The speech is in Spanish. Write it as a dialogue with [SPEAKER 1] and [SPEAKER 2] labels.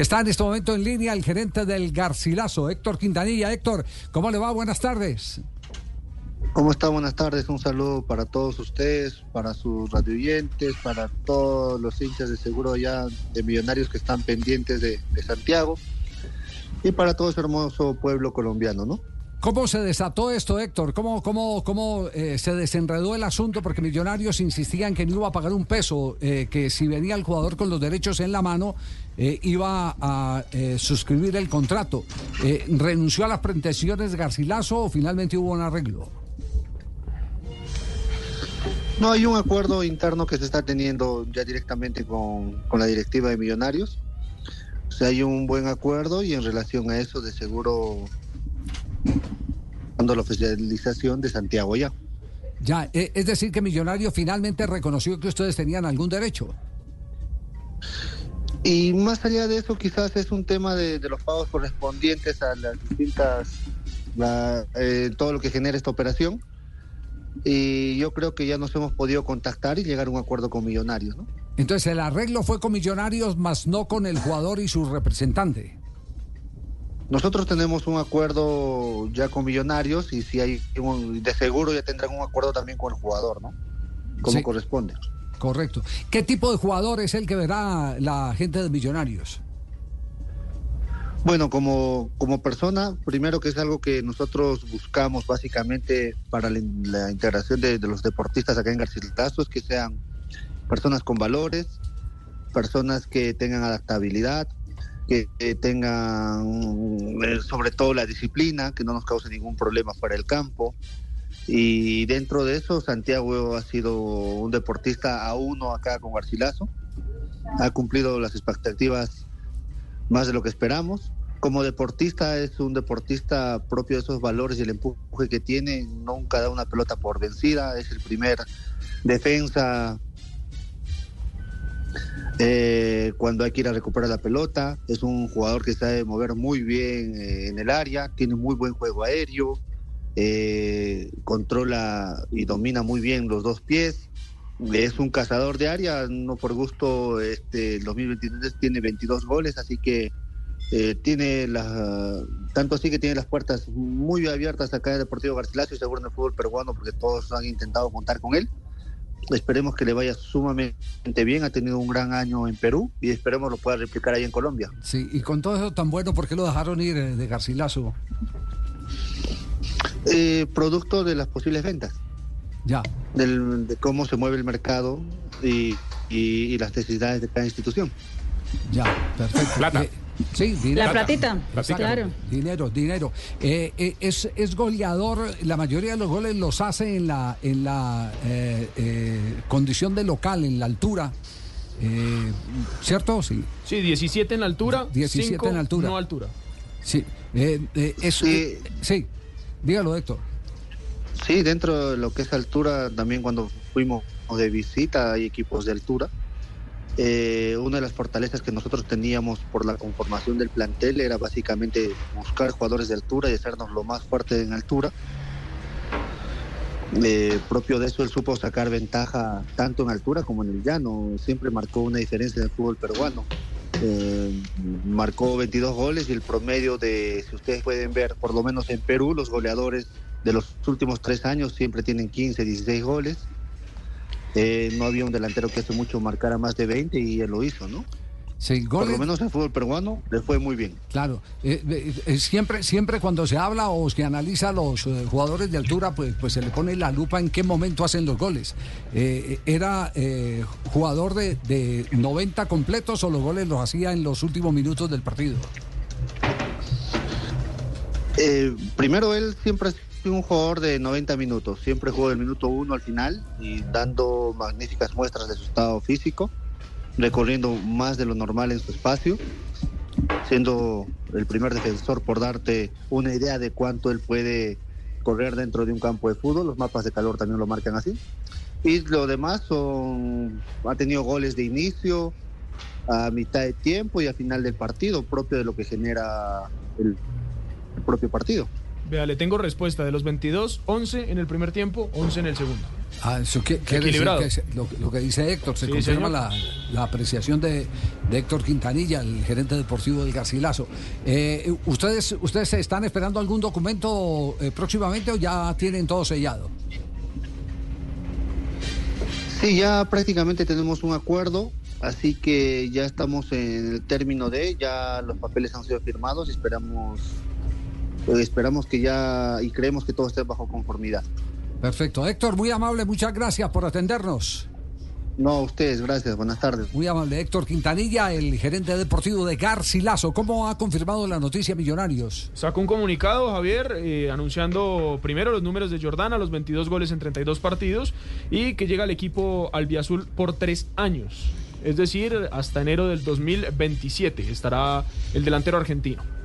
[SPEAKER 1] Está en este momento en línea el gerente del Garcilaso, Héctor Quintanilla. Héctor, ¿cómo le va? Buenas tardes.
[SPEAKER 2] ¿Cómo está? Buenas tardes. Un saludo para todos ustedes, para sus radioyentes, para todos los hinchas de seguro ya de millonarios que están pendientes de, de Santiago y para todo ese hermoso pueblo colombiano, ¿no?
[SPEAKER 1] ¿Cómo se desató esto, Héctor? ¿Cómo, cómo, cómo eh, se desenredó el asunto? Porque Millonarios insistían que no iba a pagar un peso, eh, que si venía el jugador con los derechos en la mano, eh, iba a suscribir el contrato. ¿Renunció a las pretensiones de Garcilaso o finalmente hubo un arreglo?
[SPEAKER 2] No, hay un acuerdo interno que se está teniendo ya directamente con, con la directiva de Millonarios. O sea, hay un buen acuerdo y en relación a eso, de seguro la oficialización de Santiago ya.
[SPEAKER 1] Ya, e, es decir, que Millonario finalmente reconoció que ustedes tenían algún derecho.
[SPEAKER 2] Y más allá de eso, quizás es un tema de, los pagos correspondientes a las distintas, eh, todo lo que genera esta operación. Y yo creo que ya nos hemos podido contactar y llegar a un acuerdo con Millonarios, ¿no?
[SPEAKER 1] Entonces el arreglo fue con Millonarios, más no con el jugador y su representante.
[SPEAKER 2] Nosotros tenemos un acuerdo ya con Millonarios y si hay de seguro ya tendrán un acuerdo también con el jugador, ¿no? Como corresponde.
[SPEAKER 1] Correcto. ¿Qué tipo de jugador es el que verá la gente de Millonarios?
[SPEAKER 2] Bueno, como, como persona, primero que es algo que nosotros buscamos básicamente para la, integración de, los deportistas acá en Garcilaso, es que sean personas con valores, personas que tengan adaptabilidad, que tengan eh, sobre todo la disciplina, que no nos cause ningún problema para el campo. Y dentro de eso, Santiago ha sido un deportista a uno acá con Garcilaso. Ha cumplido las expectativas más de lo que esperamos. Como deportista es un deportista propio de esos valores y el empuje que tiene. Nunca da una pelota por vencida. Es el primer defensa eh, cuando hay que ir a recuperar la pelota. Es un jugador que sabe mover muy bien eh, en el área, tiene muy buen juego aéreo, eh, controla y domina muy bien los dos pies. Es un cazador de área, no por gusto, este 2023 tiene 22 goles, así que tiene las, tanto así que tiene las puertas muy abiertas acá en el Deportivo Garcilaso y seguro en el fútbol peruano porque todos han intentado contar con él. Esperemos que le vaya sumamente bien. Ha tenido un gran año en Perú y esperemos lo pueda replicar ahí en Colombia.
[SPEAKER 1] Sí, y con todo eso tan bueno, ¿por qué lo dejaron ir eh, de Garcilaso?
[SPEAKER 2] Eh, producto de las posibles ventas.
[SPEAKER 1] Ya.
[SPEAKER 2] de cómo se mueve el mercado y, las necesidades de cada institución.
[SPEAKER 1] Ya, perfecto.
[SPEAKER 3] Plata.
[SPEAKER 1] Eh, Sí,
[SPEAKER 4] dinero. La platita, claro.
[SPEAKER 1] Dinero, dinero. Eh, eh, es, es, goleador, la mayoría de los goles los hace en la, en la eh, condición de local, en la altura. ¿Cierto? Sí.
[SPEAKER 3] Sí, 17 en altura. 17 en altura. No altura.
[SPEAKER 1] Sí. eso, sí. sí. Dígalo, Héctor.
[SPEAKER 2] Sí, dentro de lo que es altura, también cuando fuimos de visita hay equipos de altura eh, una de las fortalezas que nosotros teníamos por la conformación del plantel era básicamente buscar jugadores de altura y hacernos lo más fuerte en altura. Eh, propio de eso, él supo sacar ventaja tanto en altura como en el llano. Siempre marcó una diferencia en el fútbol peruano. Eh, marcó 22 goles y el promedio de, si ustedes pueden ver, por lo menos en Perú, los goleadores de los últimos tres años siempre tienen 15, 16 goles. Eh, no había un delantero que hace mucho marcara más de 20 y él lo hizo, ¿no?
[SPEAKER 1] Sí,
[SPEAKER 2] Por lo menos el fútbol peruano le fue muy bien.
[SPEAKER 1] Claro, eh, eh, siempre, siempre cuando se habla o se analiza a los jugadores de altura, pues, pues se le pone la lupa en qué momento hacen los goles. ¿Era jugador de, de 90 completos o los goles los hacía en los últimos minutos del partido?
[SPEAKER 2] primero él siempre un jugador de 90 minutos, siempre jugó del minuto uno al final y dando magníficas muestras de su estado físico, recorriendo más de lo normal en su espacio, siendo el primer defensor por darte una idea de cuánto él puede correr dentro de un campo de fútbol, los mapas de calor también lo marcan así. Y lo demás son, ha tenido goles de inicio, a mitad de tiempo y a final del partido, propio de lo que genera el propio partido.
[SPEAKER 3] Vea, le tengo respuesta. De los 22, 11 en el primer tiempo, 11 en el segundo.
[SPEAKER 1] Ah, eso que,
[SPEAKER 3] Equilibrado.
[SPEAKER 1] lo, que dice Héctor, se confirma la, apreciación de, Héctor Quintanilla, el gerente deportivo del Garcilaso. Eh, ¿ustedes, ¿Ustedes están esperando algún documento eh, próximamente o ya tienen todo sellado?
[SPEAKER 2] Sí, ya prácticamente tenemos un acuerdo, así que ya estamos en el término de, ya los papeles han sido firmados y esperamos, esperamos que ya y creemos que todo esté bajo conformidad.
[SPEAKER 1] Perfecto. Héctor, muy amable, muchas gracias por atendernos.
[SPEAKER 2] No, a ustedes, gracias, buenas tardes.
[SPEAKER 1] Muy amable, Héctor Quintanilla, el gerente deportivo de Garcilaso. ¿Cómo ha confirmado la noticia Millonarios?
[SPEAKER 3] Sacó un comunicado, Javier, eh, anunciando primero los números de Jordana, los 22 goles en 32 partidos, y que llega al equipo albiazul por tres años. Es decir, hasta enero del 2027 estará el delantero argentino.